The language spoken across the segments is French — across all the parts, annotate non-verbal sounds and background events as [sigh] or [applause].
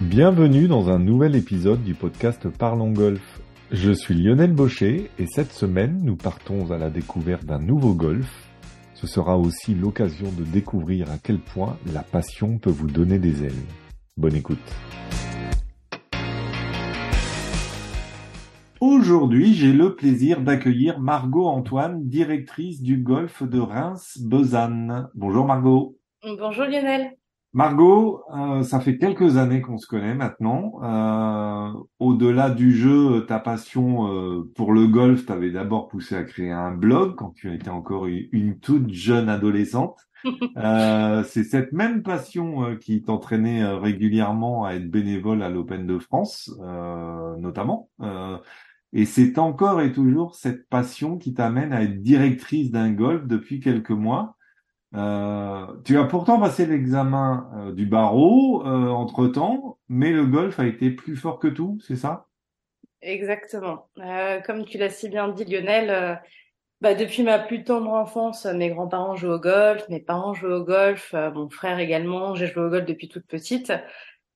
Bienvenue dans un nouvel épisode du podcast Parlons Golf. Je suis Lionel Baucher et cette semaine nous partons à la découverte d'un nouveau golf. Ce sera aussi l'occasion de découvrir à quel point la passion peut vous donner des ailes. Bonne écoute. Aujourd'hui, j'ai le plaisir d'accueillir Margot Antoine, directrice du golf de Reims-Besanne. Bonjour Margot. Bonjour Lionel. Margot, euh, ça fait quelques années qu'on se connaît maintenant. Euh, au-delà du jeu, ta passion euh, pour le golf t'avait d'abord poussé à créer un blog quand tu étais encore une, toute jeune adolescente. [laughs] c'est cette même passion qui t'entraînait régulièrement à être bénévole à l'Open de France, notamment. et c'est encore et toujours cette passion qui t'amène à être directrice d'un golf depuis quelques mois. Euh, tu as pourtant passé l'examen euh, du barreau euh, entre-temps, mais le golf a été plus fort que tout, c'est ça? Exactement. comme tu l'as si bien dit, Lionel, bah, depuis ma plus tendre enfance, mes grands-parents jouent au golf, mes parents jouent au golf, mon frère également, j'ai joué au golf depuis toute petite.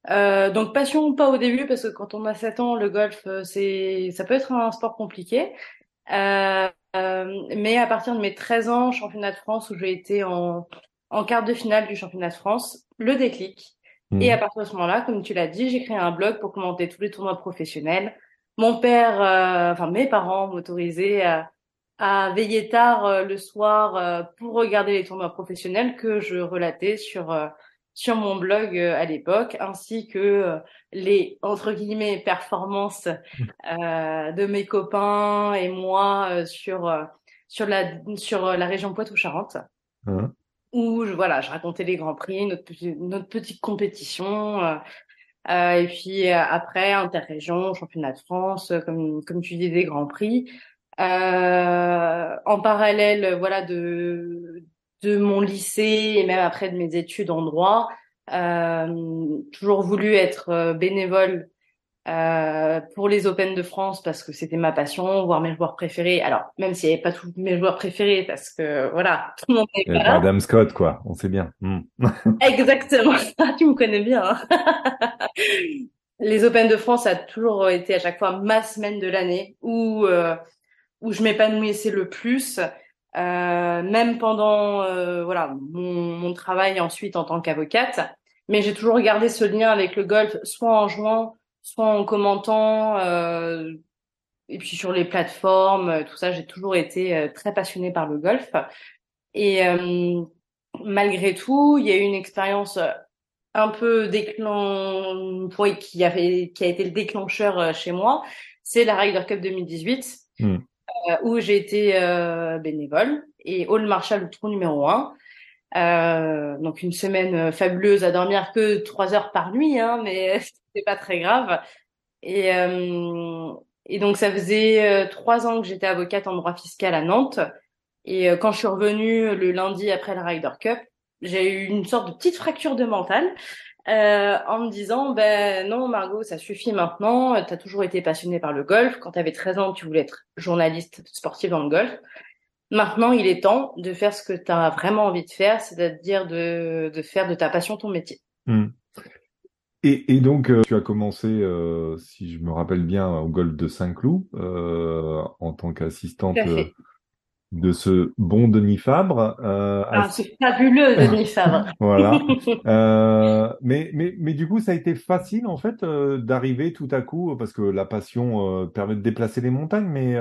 donc passion pas au début parce que quand on a 7 ans, le golf c'est ça peut être un sport compliqué. Euh, euh, mais à partir de mes 13 ans, championnat de France, où j'ai été en, en quart de finale du championnat de France, le déclic. Et mmh. à partir de ce moment-là, comme tu l'as dit, j'ai créé un blog pour commenter tous les tournois professionnels. Mon père, euh, enfin mes parents m'autorisaient à, à, veiller tard euh, le soir pour regarder les tournois professionnels que je relatais sur sur mon blog euh, à l'époque, ainsi que euh, les entre guillemets performances [laughs] euh, de mes copains et moi sur sur la sur la région Poitou-Charentes. Hein. Où je, voilà, je racontais les grands prix, notre, notre petite compétition, euh, et puis après interrégion, championnat de France, comme comme tu dis des grands prix. en parallèle, voilà de de mon lycée et même après de mes études en droit, euh, toujours voulu être euh, bénévole euh, pour les Open de France parce que c'était ma passion, voir mes joueurs préférés. Alors même s'il n'y avait pas tous mes joueurs préférés parce que voilà, [laughs] tout le monde n'est pas Adam Scott quoi, on sait bien. Hmm. [laughs] Exactement, tu me connais bien. Hein. [laughs] les Open de France a toujours été à chaque fois ma semaine de l'année où euh, où je m'épanouissais le plus. Euh, même pendant euh, voilà mon, mon, travail ensuite en tant qu'avocate. Mais j'ai toujours gardé ce lien avec le golf, soit en jouant, soit en commentant, euh, et puis sur les plateformes, tout ça. J'ai toujours été euh, très passionnée par le golf. Et euh, malgré tout, il y a eu une expérience un peu déclen... qui, avait, qui a été le déclencheur chez moi. C'est la Ryder Cup 2018. Euh, où j'ai été euh, bénévole et Hall Marshall, le trou numéro un. Euh, donc une semaine fabuleuse à dormir que trois heures par nuit, hein, mais [laughs] c'est pas très grave. Et, euh, et donc ça faisait trois ans que j'étais avocate en droit fiscal à Nantes. Et quand je suis revenue le lundi après la Ryder Cup, j'ai eu une sorte de petite fracture de mental euh, en me disant ben non Margot ça suffit maintenant. Tu as toujours été passionnée par le golf. Quand tu avais 13 ans tu voulais être journaliste sportif dans le golf. Maintenant il est temps de faire ce que tu as vraiment envie de faire c'est-à-dire de, de faire de ta passion ton métier. Hmm. et, et, donc euh, tu as commencé euh, si je me rappelle bien au golf de Saint-Cloud euh, en tant qu'assistante de ce bon Denis Fabre. Euh, ah, c'est fabuleux, Denis Fabre. [laughs] voilà. [laughs] Euh, mais, mais, mais du coup, ça a été facile, en fait, euh, d'arriver tout à coup, parce que la passion euh, permet de déplacer les montagnes, mais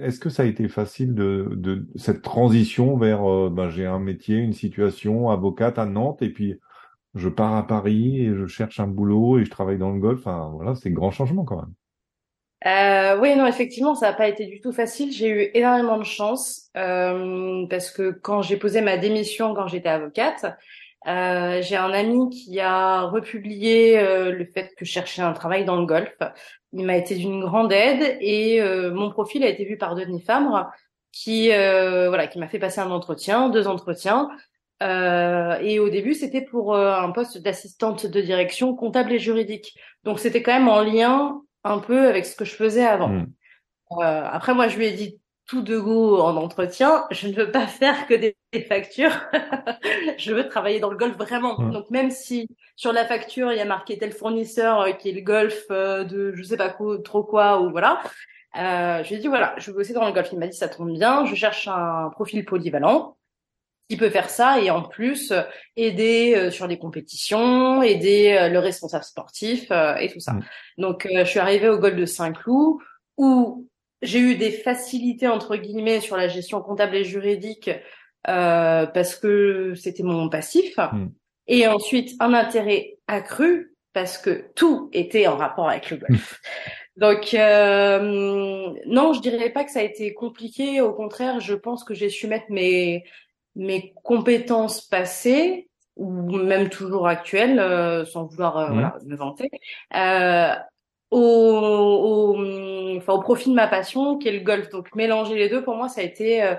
est-ce que ça a été facile de, de cette transition vers, ben, j'ai un métier, une situation, avocate à Nantes, et puis je pars à Paris et je cherche un boulot et je travaille dans le golf. Enfin, voilà, c'est grand changement quand même. Euh, oui, non, effectivement, ça n'a pas été du tout facile. J'ai eu énormément de chance euh, parce que quand j'ai posé ma démission quand j'étais avocate, euh, j'ai un ami qui a republié euh, le fait que je cherchais un travail dans le golf. Il m'a été d'une grande aide et euh, mon profil a été vu par Denis Fabre, qui euh, voilà, qui m'a fait passer un entretien, deux entretiens. et au début, c'était pour un poste d'assistante de direction comptable et juridique. Donc, c'était quand même en lien un peu avec ce que je faisais avant. Hmm. Euh, après, moi, je lui ai dit tout de go en entretien, je ne veux pas [laughs] faire que des, factures. [laughs] je veux travailler dans le golf vraiment. Mm. Donc même si sur la facture il y a marqué tel fournisseur euh, qui est le golf euh, de je sais pas quoi, trop quoi ou voilà, euh, je lui ai dit voilà, je veux bosser dans le golf. Il m'a dit ça tombe bien, je cherche un profil polyvalent qui peut faire ça et en plus euh, aider euh, sur des compétitions, aider euh, le responsable sportif et tout ça. Mm. Donc je suis arrivée au golf de Saint-Cloud où j'ai eu des facilités entre guillemets sur la gestion comptable et juridique euh, parce que c'était mon passif Mm. et ensuite un intérêt accru parce que tout était en rapport avec le golf. [laughs] Donc euh, non, je dirais pas que ça a été compliqué. Au contraire, je pense que j'ai su mettre mes mes compétences passées ou même toujours actuelles, euh, sans vouloir euh, Mhm. voilà, me vanter, euh, au, au, enfin, au profit de ma passion, qui est le golf. Donc mélanger les deux, pour moi, ça a été, euh,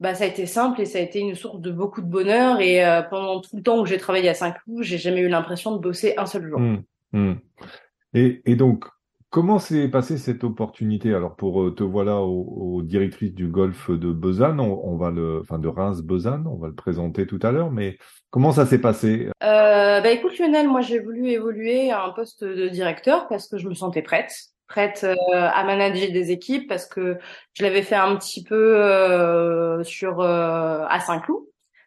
bah, ça a été simple et ça a été une source de beaucoup de bonheur. Et euh, pendant tout le temps où j'ai travaillé à Saint-Cloud, j'ai jamais eu l'impression de bosser un seul jour. Mm. Mm. Et, et donc, comment s'est passée cette opportunité? Alors, pour euh, te voilà aux, aux directrices du golf de Besançon, on, on va le, enfin de Reims-Besançon, on va le présenter tout à l'heure, mais comment ça s'est passé? Euh, bah écoute Lionel, moi j'ai voulu évoluer à un poste de directeur parce que je me sentais prête, prête euh, à manager des équipes parce que je l'avais fait un petit peu euh, sur euh, à Saint-Cloud,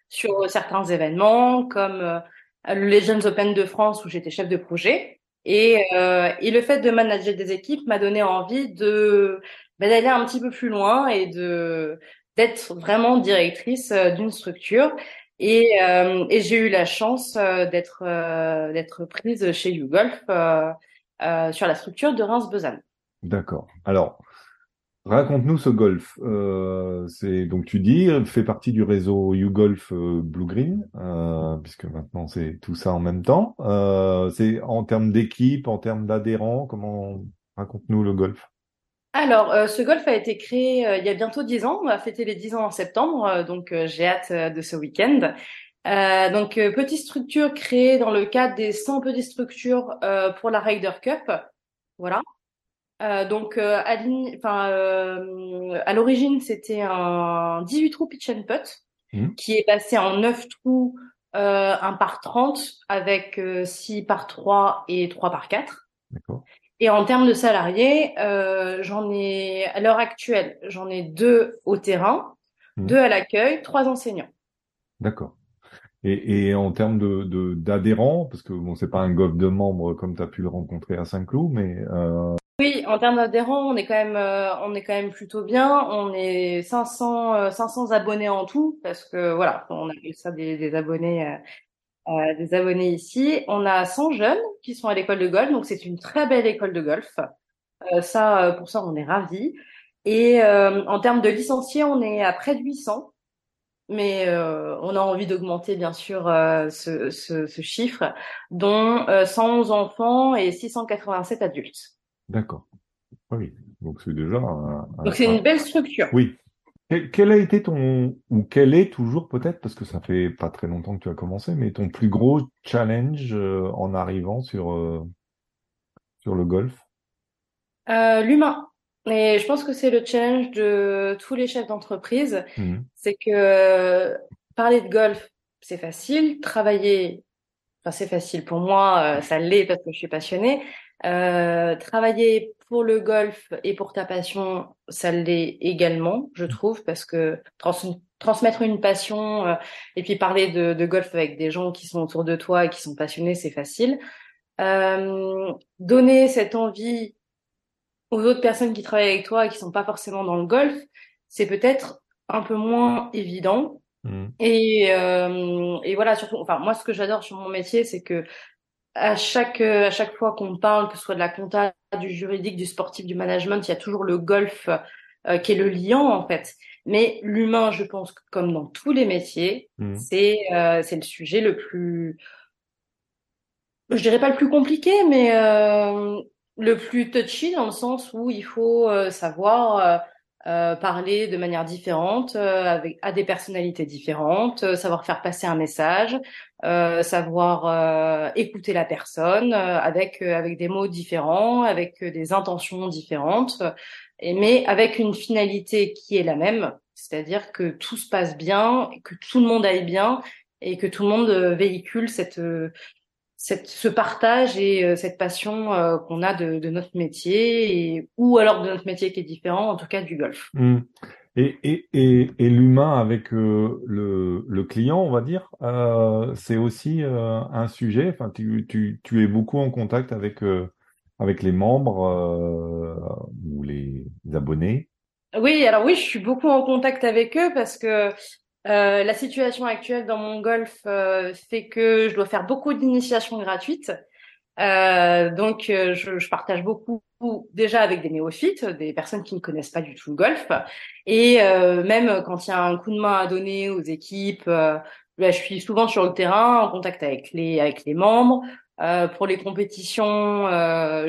sur certains événements comme euh, le Legends Open de France où j'étais chef de projet et euh, et le fait de manager des équipes m'a donné envie de bah, d'aller un petit peu plus loin et de d'être vraiment directrice euh, d'une structure. Et, euh, et j'ai eu la chance euh, d'être euh, d'être prise chez YouGolf euh, sur la structure de Reims-Besançon. D'accord. Alors, raconte-nous ce golf. Euh, c'est donc tu dis, fait partie du réseau YouGolf euh, Blue Green, euh, puisque maintenant c'est tout ça en même temps. Euh, c'est en termes d'équipe, en termes d'adhérents, comment raconte-nous le golf? Alors, euh, ce golf a été créé euh, il y a bientôt dix ans. On va fêter les dix ans en septembre, donc j'ai hâte de ce week-end. Euh, donc, euh, petite structure créée dans le cadre des 100 petites structures euh, pour la Ryder Cup. Voilà. Euh, donc, euh, euh, à l'origine, c'était un 18 trous pitch and putt Mhm. qui est passé en 9 trous, euh, un par 30 avec euh, 6 par 3 et 3 par 4. D'accord. Et en termes de salariés, euh, j'en ai, à l'heure actuelle, j'en ai deux au terrain, Mhm. deux à l'accueil, trois enseignants. D'accord. Et, et en termes de, de, d'adhérents, parce que bon, c'est pas un golf de membres comme tu as pu le rencontrer à Saint-Cloud, mais euh, Oui, en termes d'adhérents, on est quand même, euh, on est quand même plutôt bien. On est 500, euh, 500 abonnés en tout, parce que voilà, on appelle ça des, des abonnés, euh, euh, des abonnés ici. On a 100 jeunes qui sont à l'école de golf, donc c'est une très belle école de golf. Euh, ça, euh, pour ça, on est ravis. Et en termes de licenciés, on est à près de 800. Mais on a envie d'augmenter bien sûr ce, ce, ce chiffre, dont euh, 111 enfants et 687 adultes. D'accord. Ah Oui. Donc c'est déjà un, un- Donc c'est un- une belle structure. Oui. Quel, quel a été ton, ou quel est toujours peut-être, parce que ça fait pas très longtemps que tu as commencé, mais ton plus gros challenge euh, en arrivant sur, euh, sur le golf? Euh, l'humain. Et je pense que c'est le challenge de tous les chefs d'entreprise, Mhm. c'est que parler de golf, c'est facile, travailler, enfin c'est facile pour moi, ça l'est parce que je suis passionnée. Euh, travailler pour le golf et pour ta passion, ça l'est également, je trouve, parce que trans- transmettre une passion euh, et puis parler de, de golf avec des gens qui sont autour de toi et qui sont passionnés, c'est facile. Euh, donner cette envie aux autres personnes qui travaillent avec toi et qui sont pas forcément dans le golf, c'est peut-être un peu moins évident. Mhm. Et, euh, et voilà, surtout, enfin, moi, ce que j'adore sur mon métier, c'est que à chaque, euh, à chaque fois qu'on parle, que ce soit de la compta, du juridique, du sportif, du management, il y a toujours le golf euh, qui est le liant, en fait. Mais l'humain, je pense, que comme dans tous les métiers, Mhm. c'est euh, c'est le sujet le plus, je dirais pas le plus compliqué, mais euh, le plus touchy dans le sens où il faut euh, savoir euh, parler de manière différente euh, avec à des personnalités différentes, euh, savoir faire passer un message, euh, savoir euh, écouter la personne euh, avec avec des mots différents, avec des intentions différentes. mais avec une finalité qui est la même, c'est-à-dire que tout se passe bien, que tout le monde aille bien et que tout le monde véhicule cette cette, ce partage et euh, cette passion euh, qu'on a de, de, notre métier, et, ou alors de notre métier qui est différent, en tout cas du golf. Mmh. Et, et, et, et l'humain avec euh, le, le, client, on va dire, c'est aussi un sujet. Enfin, tu, tu, tu, es beaucoup en contact avec avec les membres ou les abonnés. Oui, alors oui, je suis beaucoup en contact avec eux parce que euh, la situation actuelle dans mon golf euh, fait que je dois faire beaucoup d'initiations gratuites. Euh, donc, euh, je, je, partage beaucoup déjà avec des néophytes, des personnes qui ne connaissent pas du tout le golf. Et même quand il y a un coup de main à donner aux équipes, là, je suis souvent sur le terrain, en contact avec les avec les membres. pour les compétitions,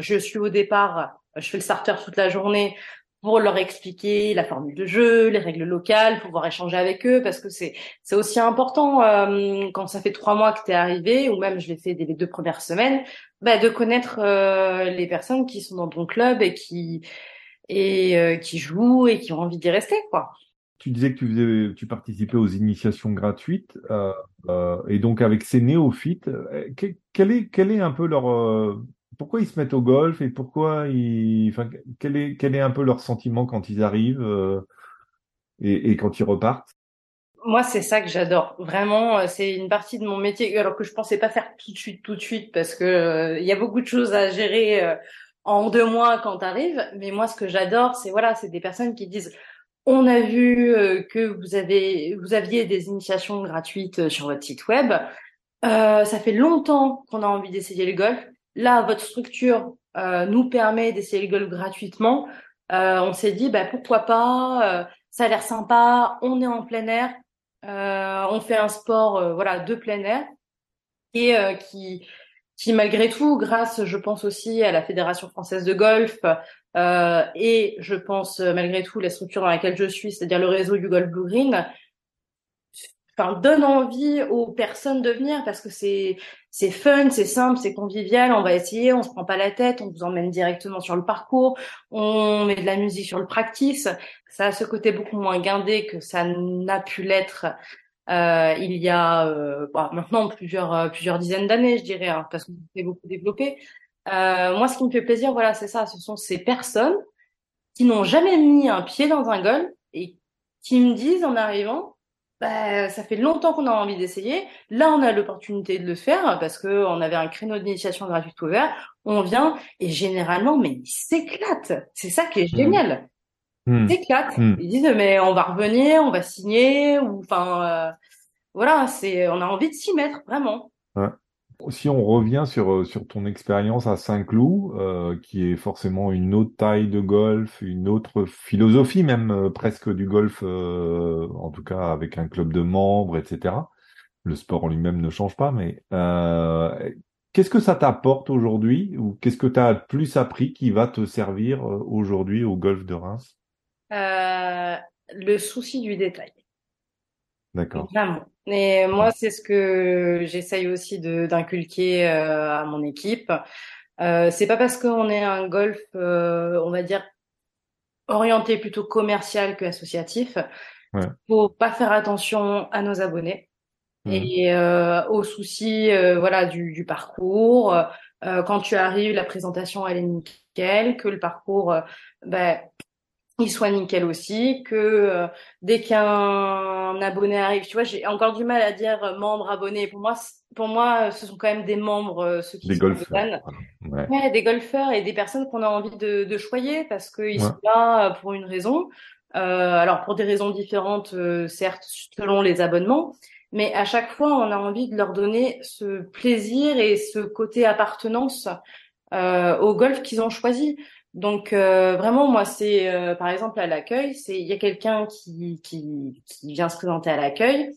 je suis au départ, je fais le starter toute la journée pour leur expliquer la formule de jeu, les règles locales, pouvoir échanger avec eux, parce que c'est c'est aussi important euh, quand ça fait trois mois que tu es arrivé, ou même je l'ai fait dès les deux premières semaines, bah, de connaître euh, les personnes qui sont dans ton club et qui et euh, qui jouent et qui ont envie d'y rester, quoi. Tu disais que tu faisais, tu participais aux initiations gratuites, et donc avec ces néophytes, quel est quel est un peu leur pourquoi ils se mettent au golf et pourquoi ils, enfin, quel est, quel est un peu leur sentiment quand ils arrivent euh, et, quand ils repartent? Moi, c'est ça que j'adore. Vraiment, euh, c'est une partie de mon métier, alors que je pensais pas faire tout de suite, tout de suite, parce que euh, il y a beaucoup de choses à gérer en deux mois quand tu arrives. Mais moi, ce que j'adore, c'est voilà, c'est des personnes qui disent on a vu que vous avez, vous aviez des initiations gratuites sur votre site web. Ça fait longtemps qu'on a envie d'essayer le golf. Là, votre structure euh, nous permet d'essayer le golf gratuitement. Euh, on s'est dit, bah, pourquoi pas euh, Ça a l'air sympa. On est en plein air. on fait un sport, voilà, de plein air et qui, qui malgré tout, grâce, je pense aussi à la Fédération française de golf et je pense malgré tout la structure dans laquelle je suis, c'est-à-dire le réseau du golf Blue Green, enfin donne envie aux personnes de venir parce que c'est c'est fun, c'est simple, c'est convivial, on va essayer, on se prend pas la tête, on vous emmène directement sur le parcours, on met de la musique sur le practice. Ça a ce côté beaucoup moins guindé que ça n'a pu l'être euh, il y a euh, bah, maintenant plusieurs euh, plusieurs dizaines d'années, je dirais, hein, parce qu'on s'est beaucoup développé. Euh, moi, ce qui me fait plaisir, voilà, c'est ça, ce sont ces personnes qui n'ont jamais mis un pied dans un golf et qui me disent en arrivant, bah, ça fait longtemps qu'on a envie d'essayer. Là, on a l'opportunité de le faire parce que on avait un créneau d'initiation gratuite ouvert. On vient et généralement, mais ils s'éclatent. C'est ça qui est mmh. génial. Mmh. Ils s'éclatent. Mmh. Ils disent mais on va revenir, on va signer ou enfin euh, voilà, c'est on a envie de s'y mettre vraiment. Ouais. Si on revient sur, euh, sur ton expérience à Saint-Cloud, euh, qui est forcément une autre taille de golf, une autre philosophie même euh, presque du golf, en tout cas avec un club de membres, etc. Le sport en lui-même ne change pas, mais qu'est-ce que ça t'apporte aujourd'hui ou qu'est-ce que tu as plus appris qui va te servir aujourd'hui au golf de Reims? Le souci du détail. D'accord. Et moi, c'est ce que j'essaye aussi de d'inculquer euh, à mon équipe. Euh, c'est pas parce qu'on est un golf, euh, on va dire, orienté plutôt commercial que associatif, ouais. faut pas faire attention à nos abonnés mmh. et euh, aux soucis, euh, voilà, du, du parcours. Euh, quand tu arrives, la présentation elle est nickel, que le parcours, ben il soit nickel aussi, que euh, dès qu'un abonné arrive, tu vois, j'ai encore du mal à dire euh, membre, abonné. Pour moi, pour moi, ce sont quand même des membres, euh, ceux qui des sont golfeurs. Ouais. ouais. des golfeurs et des personnes qu'on a envie de, de choyer parce qu'ils ouais. sont là pour une raison. alors pour des raisons différentes, certes, selon les abonnements, mais à chaque fois, on a envie de leur donner ce plaisir et ce côté appartenance au golf qu'ils ont choisi. Donc euh, vraiment moi c'est euh, par exemple à l'accueil, c'est il y a quelqu'un qui, qui qui vient se présenter à l'accueil.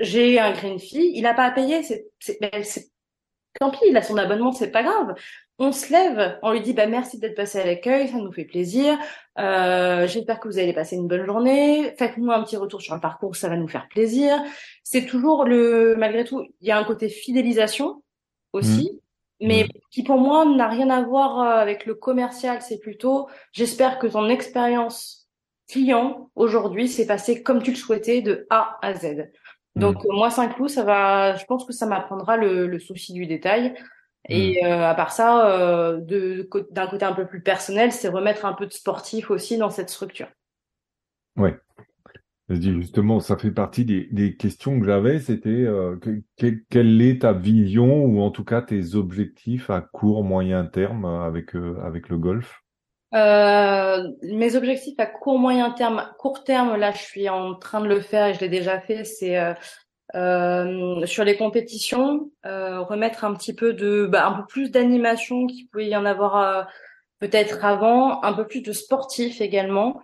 J'ai un green fee, il a pas à payer, c'est c'est tant pis, il a son abonnement, c'est pas grave. On se lève, on lui dit bah merci d'être passé à l'accueil, ça nous fait plaisir. Euh, J'espère que vous allez passer une bonne journée. Faites-nous un petit retour sur le parcours, ça va nous faire plaisir. C'est toujours le malgré tout, il y a un côté fidélisation aussi. Mais Mm. qui pour moi n'a rien à voir euh, avec le commercial. C'est plutôt, j'espère que ton expérience client aujourd'hui s'est passée comme tu le souhaitais de A à Z. Donc euh, moi Saint-Cloud, ça va, je pense que ça m'apprendra le, le souci du détail. Et euh, à part ça, euh, d'un côté un peu plus personnel, c'est remettre un peu de sportif aussi dans cette structure. Vas-y, justement, ça fait partie des, des questions que j'avais. C'était euh, que- que- quelle est ta vision ou en tout cas tes objectifs à court, moyen terme euh, avec euh, avec le golf? Euh, mes objectifs à court moyen terme, court terme, là, je suis en train de le faire et je l'ai déjà fait. C'est euh, euh, sur les compétitions, remettre un petit peu de, bah, un peu plus d'animation qu'il pouvait y en avoir peut-être avant, un peu plus de sportif également.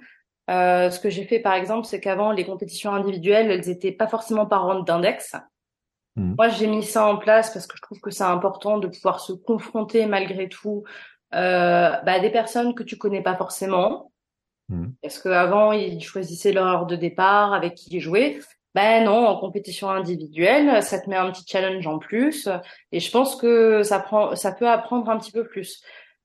Euh, ce que j'ai fait par exemple, c'est qu'avant les compétitions individuelles, elles étaient pas forcément par d'index. Mhm. Moi, j'ai mis ça en place parce que je trouve que c'est important de pouvoir se confronter malgré tout euh, bah, à des personnes que tu connais pas forcément. Mhm. Parce qu'avant, ils choisissaient leur heure de départ, avec qui ils jouaient. Ben non, en compétition individuelle, ça te met un petit challenge en plus. Et je pense que ça prend, ça peut apprendre un petit peu plus.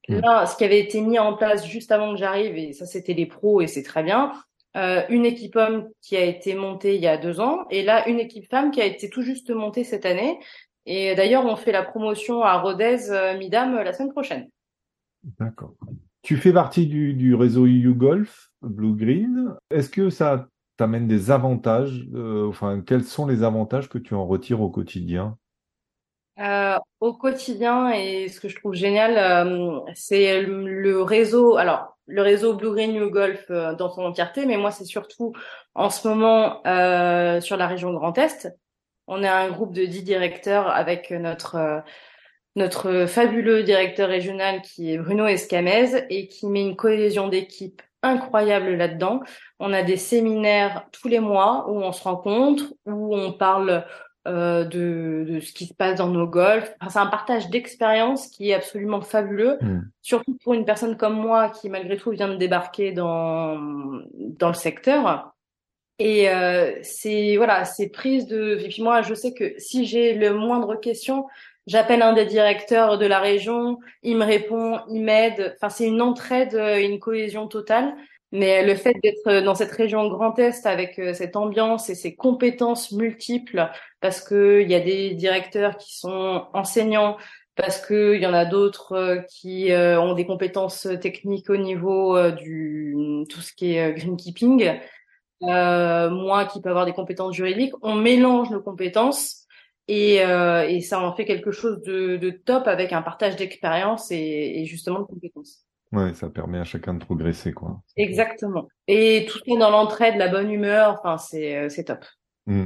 Mm. Là, ce qui avait été mis en place juste avant que j'arrive, et ça c'était les pros et c'est très bien, euh, une équipe homme qui a été montée il y a deux ans, et là une équipe femme qui a été tout juste montée cette année. Et d'ailleurs, on fait la promotion à Rodez euh, Midam euh, la semaine prochaine. D'accord. Tu fais partie du, du réseau YouGolf Blue Green. Est-ce que ça t'amène des avantages? euh, enfin, quels sont les avantages que tu en retires au quotidien? Euh, au quotidien, et ce que je trouve génial, euh, c'est le réseau, alors le réseau Blue Green New Golf euh, dans son entièreté, mais moi c'est surtout en ce moment euh, sur la région Grand Est. On est un groupe de 10 directeurs avec notre euh, notre fabuleux directeur régional qui est Bruno Escamez et qui met une cohésion d'équipe incroyable là-dedans. On a des séminaires tous les mois où on se rencontre, où on parle euh, de, de ce qui se passe dans nos golfs. Enfin, c'est un partage d'expérience qui est absolument fabuleux, Mm. surtout pour une personne comme moi qui malgré tout vient de débarquer dans dans le secteur. Et euh, c'est voilà, c'est prise de. Et puis moi, je sais que si j'ai le moindre question, j'appelle un des directeurs de la région, il me répond, il m'aide. Enfin, c'est une entraide, euh, une cohésion totale. Mais le fait d'être dans cette région Grand Est avec euh, cette ambiance et ces compétences multiples, parce que il y a des directeurs qui sont enseignants, parce que il y en a d'autres euh, qui euh, ont des compétences techniques au niveau du tout ce qui est greenkeeping euh, moi qui peux avoir des compétences juridiques, on mélange nos compétences et, euh, et ça en fait quelque chose de, de top avec un partage d'expérience et, et justement de compétences. Ouais, ça permet à chacun de progresser, quoi. Exactement. Et tout ça dans l'entraide, la bonne humeur, enfin c'est euh, c'est top. Mm.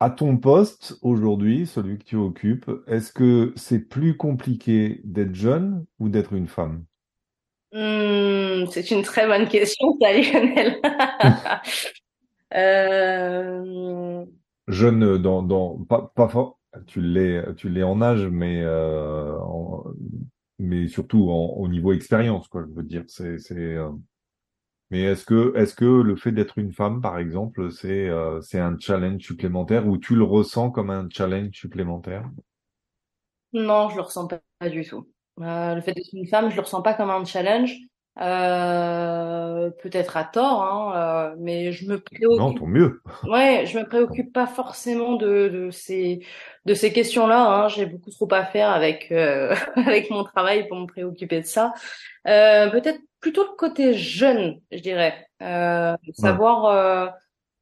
À ton poste aujourd'hui, celui que tu occupes, est-ce que c'est plus compliqué d'être jeune ou d'être une femme? Hmm, c'est une très bonne question, [laughs] ça, Lionel. [laughs] Euh, Jeune dans, dans pas, pas for- tu l'es tu l'es en âge, mais euh, en- mais surtout en- au niveau expérience, quoi. Je veux dire, c'est c'est. euh, Mais est-ce que est-ce que le fait d'être une femme, par exemple, c'est euh, c'est un challenge supplémentaire ou tu le ressens comme un challenge supplémentaire? Non, je le ressens pas, du tout. Euh, le fait d'être une femme, je le ressens pas comme un challenge. Euh, peut-être à tort, hein, euh, mais je me Non, préoccupe. tant mieux. Ouais, je me préoccupe pas forcément de, de ces de ces questions-là. Hein. J'ai beaucoup trop à faire avec euh, [laughs] avec mon travail pour me préoccuper de ça. Euh, peut-être plutôt le côté jeune, je dirais. Euh, savoir euh,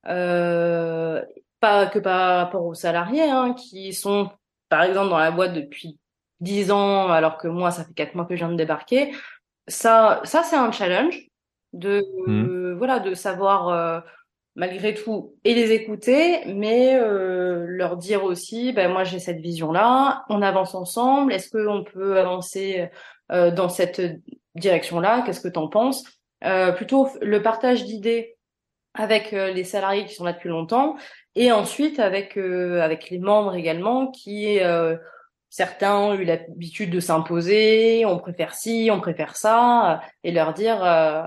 euh, pas que par rapport aux salariés hein, qui sont par exemple dans la boîte depuis 10 ans alors que moi ça fait 4 mois que je viens de débarquer. Ça ça c'est un challenge de Mhm. voilà de savoir euh, malgré tout et les écouter mais euh, leur dire aussi ben moi j'ai cette vision-là, on avance ensemble, est-ce qu'on peut avancer euh, dans cette direction-là, qu'est-ce que t'en penses? Euh, plutôt le partage d'idées avec les salariés qui sont là depuis longtemps et ensuite avec euh, avec les membres également qui euh, certains ont eu l'habitude de s'imposer, on préfère ci, on préfère ça euh, et leur dire euh,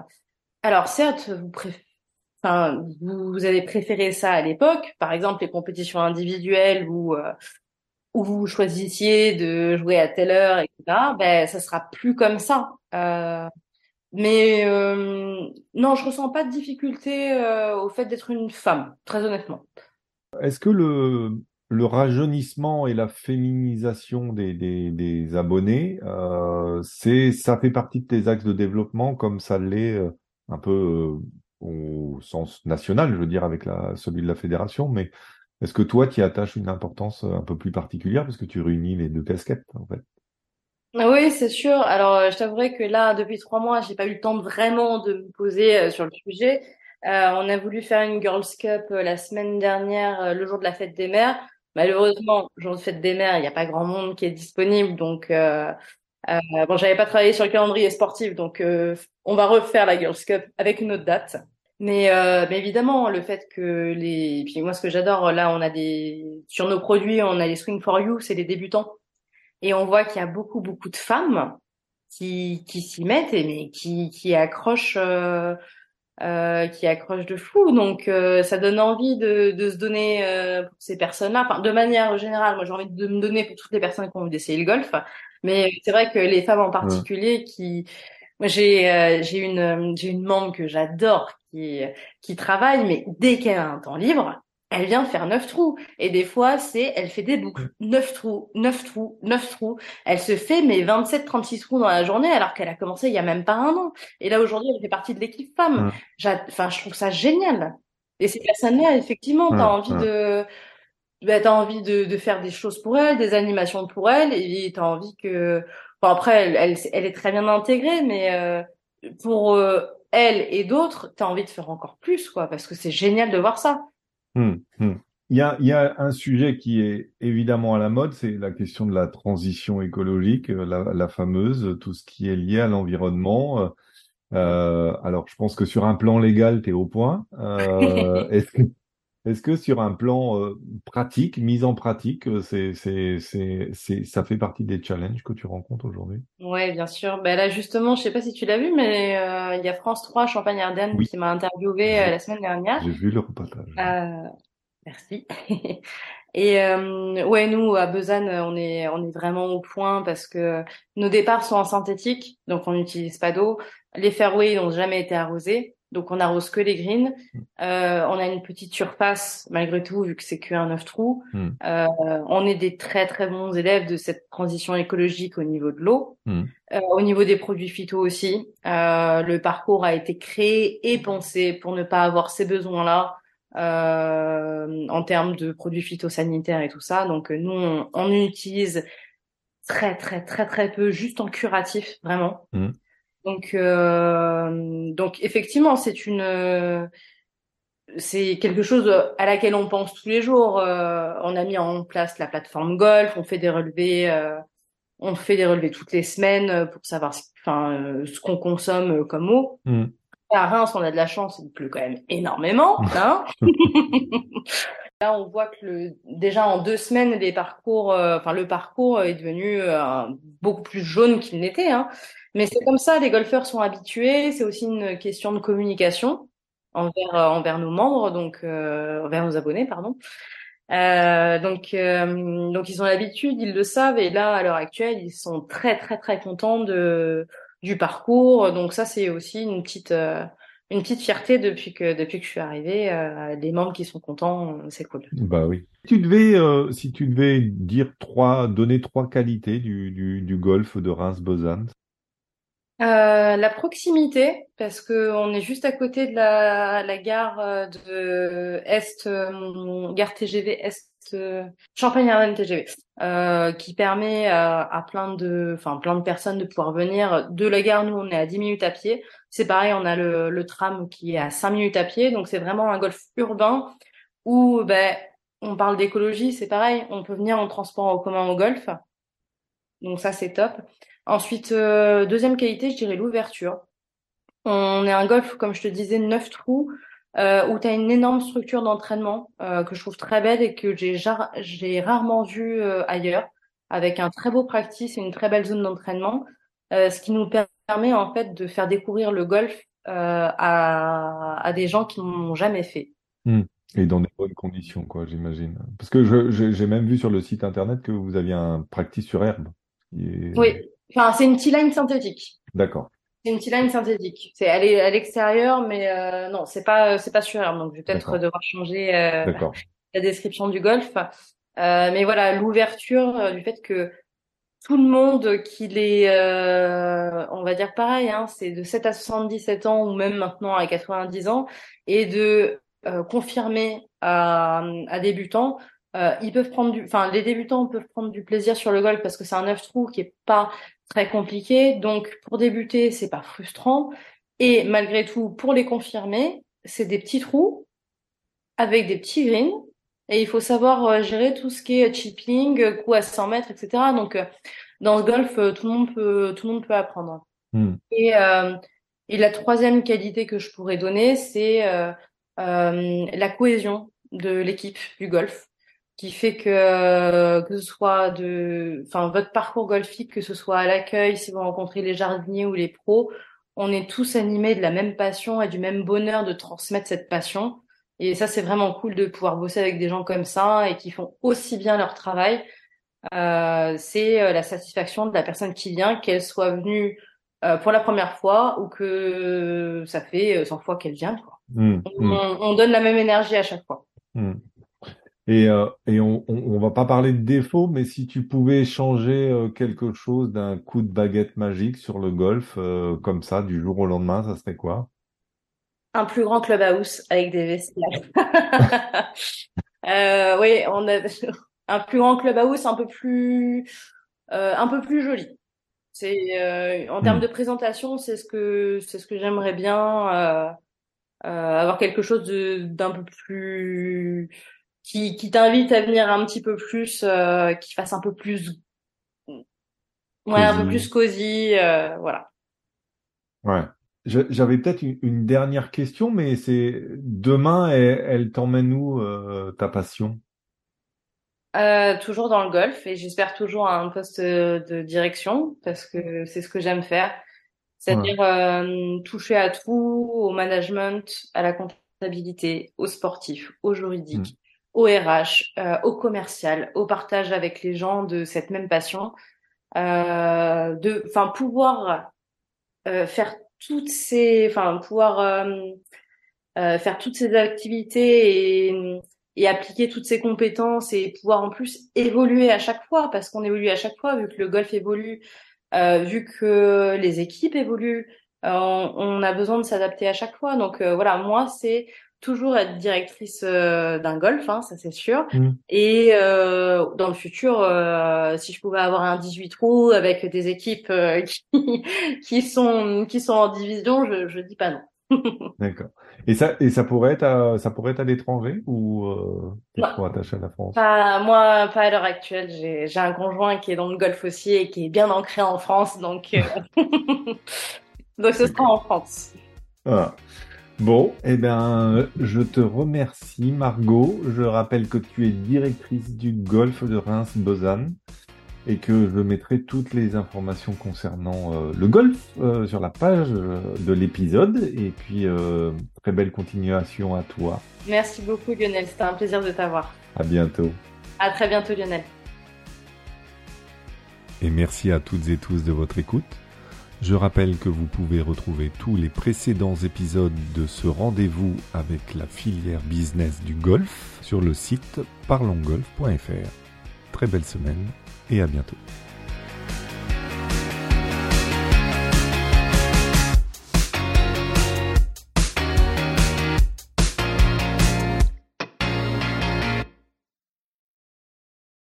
alors certes vous préférez Enfin, vous, avez préféré ça à l'époque, par exemple les compétitions individuelles où euh, où vous choisissiez de jouer à telle heure, etc., ben, ça sera plus comme ça. Euh, mais euh, non, je ressens pas de difficulté au fait d'être une femme, très honnêtement. Est-ce que le, le rajeunissement et la féminisation des, des, des abonnés, euh, c'est, ça fait partie de tes axes de développement comme ça l'est euh, un peu euh, au sens national, je veux dire, avec la, celui de la fédération, mais est-ce que toi, tu y attaches une importance un peu plus particulière parce que tu réunis les deux casquettes, en fait? Oui, c'est sûr. Alors, je t'avouerai que là, depuis trois mois, j'ai pas eu le temps vraiment de me poser sur le sujet. On a voulu faire une Girls Cup la semaine dernière, le jour de la fête des mères. Malheureusement, jour de fête des mères, il n'y a pas grand monde qui est disponible, donc euh, bon, j'avais pas travaillé sur le calendrier sportif, donc on va refaire la Girls Cup avec une autre date. Mais, mais évidemment, le fait que les, puis moi, ce que j'adore, là, on a des, sur nos produits, on a les Swing for You, c'est les débutants. Et on voit qu'il y a beaucoup, beaucoup de femmes qui, qui s'y mettent et mais qui, qui accrochent, euh, euh, qui accrochent de fou. Donc, euh, ça donne envie de, de se donner euh, pour ces personnes-là. Enfin, de manière générale, moi, j'ai envie de me donner pour toutes les personnes qui ont envie d'essayer le golf. Mais c'est vrai que les femmes en particulier qui, moi, j'ai euh, j'ai une j'ai une membre que j'adore qui qui travaille, mais dès qu'elle a un temps libre, elle vient faire neuf trous. Et des fois, c'est, elle fait des boucles. Neuf trous, neuf trous, neuf trous. Elle se fait, mais 27, 36 trous dans la journée, alors qu'elle a commencé il y a même pas un an. Et là, aujourd'hui, elle fait partie de l'équipe femme. Enfin, je trouve ça génial. Et ces personnes-là, effectivement, t'as envie de, bah, t'as envie de, de faire des choses pour elle, des animations pour elle, et t'as envie que, enfin, après, elle, elle, elle, est très bien intégrée, mais, euh, pour euh, elle et d'autres, t'as envie de faire encore plus, quoi, parce que c'est génial de voir ça. Hum, hum. Il y a, il y a un sujet qui est évidemment à la mode, c'est la question de la transition écologique, euh, la, la fameuse, tout ce qui est lié à l'environnement. Euh, alors, je pense que sur un plan légal, tu es au point. Euh, [laughs] est-ce que, est-ce que sur un plan euh, pratique, mise en pratique, euh, c'est, c'est, c'est, c'est, ça fait partie des challenges que tu rencontres aujourd'hui? Ouais, bien sûr. Ben là, justement, je sais pas si tu l'as vu, mais euh, il y a France 3 Champagne-Ardenne qui m'a interviewé la semaine dernière. J'ai vu le reportage. merci. [laughs] Et ouais, nous à Besanne, on est on est vraiment au point parce que nos départs sont en synthétique, donc on n'utilise pas d'eau. Les fairways n'ont jamais été arrosés. Donc on arrose que les greens. Mm. Euh, on a une petite surface malgré tout vu que c'est que un neuf trous. Mm. Euh, on est des très très bons élèves de cette transition écologique au niveau de l'eau, mm. euh, au niveau des produits phyto aussi. Euh, le parcours a été créé et pensé pour ne pas avoir ces besoins-là euh, en termes de produits phytosanitaires et tout ça. Donc nous on, on utilise très très très très peu, juste en curatif vraiment. Donc, euh, donc effectivement, c'est une, c'est quelque chose à laquelle on pense tous les jours. Euh, on a mis en place la plateforme Golf, on fait des relevés, euh, on fait des relevés toutes les semaines pour savoir, enfin, ce qu'on consomme comme eau. Mm. À Reims, on a de la chance, il pleut quand même énormément. Hein [laughs] Là, on voit que le, déjà en deux semaines, les parcours, enfin le parcours est devenu beaucoup plus jaune qu'il n'était. Hein. Mais c'est comme ça, les golfeurs sont habitués. C'est aussi une question de communication envers euh, envers nos membres, donc euh, envers nos abonnés, pardon. Euh, donc euh, donc ils ont l'habitude, ils le savent, et là à l'heure actuelle, ils sont très très très contents de du parcours. Donc ça c'est aussi une petite euh, une petite fierté depuis que depuis que je suis arrivée. Euh, des membres qui sont contents, c'est cool. Bah oui. Si tu devais si tu devais dire trois donner trois qualités du du, du golf de Reims-Besançon, euh, la proximité, parce que on est juste à côté de la, la gare euh, de Est, euh, gare TGV Est, euh, Champagne-Ardenne TGV, euh, qui permet à, à, plein de, enfin plein de personnes de pouvoir venir de la gare. Nous, on est à 10 minutes à pied. C'est pareil, on a le, tram qui est à 5 minutes à pied, donc c'est vraiment un golf urbain où, ben, on parle d'écologie, c'est pareil, on peut venir en transport en commun au golf. Donc ça, c'est top. Ensuite, euh, deuxième qualité, je dirais l'ouverture. On est un golf, comme je te disais, neuf trous, euh, où tu as une énorme structure d'entraînement euh, que je trouve très belle et que j'ai j'ai rarement vu ailleurs, avec un très beau practice et une très belle zone d'entraînement, ce qui nous permet en fait de faire découvrir le golf à, à des gens qui n'ont jamais fait. Hmm. Et dans des bonnes conditions, quoi, j'imagine. Parce que je- j'ai même vu sur le site internet que vous aviez un practice sur herbe. Oui, enfin, c'est une T-line synthétique. D'accord. C'est une T-line synthétique. C'est elle est à l'extérieur, mais euh, non, c'est pas c'est pas sur herbe. Donc, je vais peut-être D'accord. devoir changer euh, la description du golf. Euh, mais voilà, l'ouverture euh, du fait que tout le monde qu'il est, euh, on va dire pareil, hein, c'est de 7 à 77 ans ou même maintenant à 90 ans, et de euh, confirmer à, à débutants, euh, ils peuvent prendre du, enfin les débutants peuvent prendre du plaisir sur le golf parce que c'est un neuf trous qui est pas très compliqué, donc pour débuter c'est pas frustrant, et malgré tout pour les confirmer, c'est des petits trous avec des petits greens et il faut savoir euh, gérer tout ce qui est chipping, euh, coup à 100 mètres, etc. Donc, euh, dans le golf, tout le monde peut, tout le monde peut apprendre. Hmm. Et, euh, et la troisième qualité que je pourrais donner, c'est euh, euh, la cohésion de l'équipe du golf, qui fait que euh, que ce soit de, enfin votre parcours golfique, que ce soit à l'accueil, si vous rencontrez les jardiniers ou les pros, on est tous animés de la même passion et du même bonheur de transmettre cette passion. Et ça, c'est vraiment cool de pouvoir bosser avec des gens comme ça et qui font aussi bien leur travail. Euh, c'est euh, la satisfaction de la personne qui vient, qu'elle soit venue euh, pour la première fois ou que ça fait euh, 100 fois qu'elle vient. Quoi. Hmm. Hmm. On, on donne la même énergie à chaque fois. Hmm. Et, euh, et on, on, on va pas parler de défauts, mais si tu pouvais changer euh, quelque chose d'un coup de baguette magique sur le golf, euh, comme ça, du jour au lendemain, ça serait quoi? Un plus grand clubhouse avec des vestiaires. [laughs] oui, on a [laughs] un plus grand clubhouse, un peu plus, un peu plus joli. C'est en termes Hmm. de présentation, c'est ce que c'est ce que j'aimerais bien avoir quelque chose d'un peu plus qui qui t'invite à venir un petit peu plus, euh, qui fasse un peu plus ouais un peu plus cosy, euh, voilà. Ouais. J'avais peut-être une, dernière question, mais c'est demain, elle, elle t'emmène où, euh, ta passion? Euh, toujours dans le golf et j'espère toujours à un poste de direction parce que c'est ce que j'aime faire, Ouais. c'est-à-dire euh, toucher à tout, au management, à la comptabilité, au sportif, au juridique, au RH, euh, au commercial, au partage avec les gens de cette même passion, euh, de, enfin pouvoir euh, faire toutes ces, enfin pouvoir euh, euh, faire toutes ces activités et, et appliquer toutes ces compétences et pouvoir en plus évoluer à chaque fois parce qu'on évolue à chaque fois vu que le golf évolue, euh, vu que les équipes évoluent, on, on a besoin de s'adapter à chaque fois. Donc voilà, moi c'est toujours être directrice euh, d'un golf, hein, ça c'est sûr. Hmm. Et euh, dans le futur, euh, si je pouvais avoir un 18 trous avec des équipes [laughs] qui, qui sont qui sont en division, je je dis pas non. [laughs] D'accord. Et ça, et ça pourrait être à, ça pourrait être à l'étranger ou Non. trop attaché à la France? Pas, moi, pas à l'heure actuelle. J'ai, j'ai un conjoint qui est dans le golf aussi et qui est bien ancré en France, donc, [laughs] donc ce sera en France. Voilà. Bon, eh bien, je te remercie, Margot. Je rappelle que tu es directrice du golf de Reims-Lausanne et que je mettrai toutes les informations concernant euh, le golf euh, sur la page euh, de l'épisode. Et puis, euh, très belle continuation à toi. Merci beaucoup, Lionel. C'était un plaisir de t'avoir. À bientôt. À très bientôt, Lionel. Et merci à toutes et tous de votre écoute. Je rappelle que vous pouvez retrouver tous les précédents épisodes de ce rendez-vous avec la filière business du golf sur le site parlongolf.fr. Très belle semaine et à bientôt.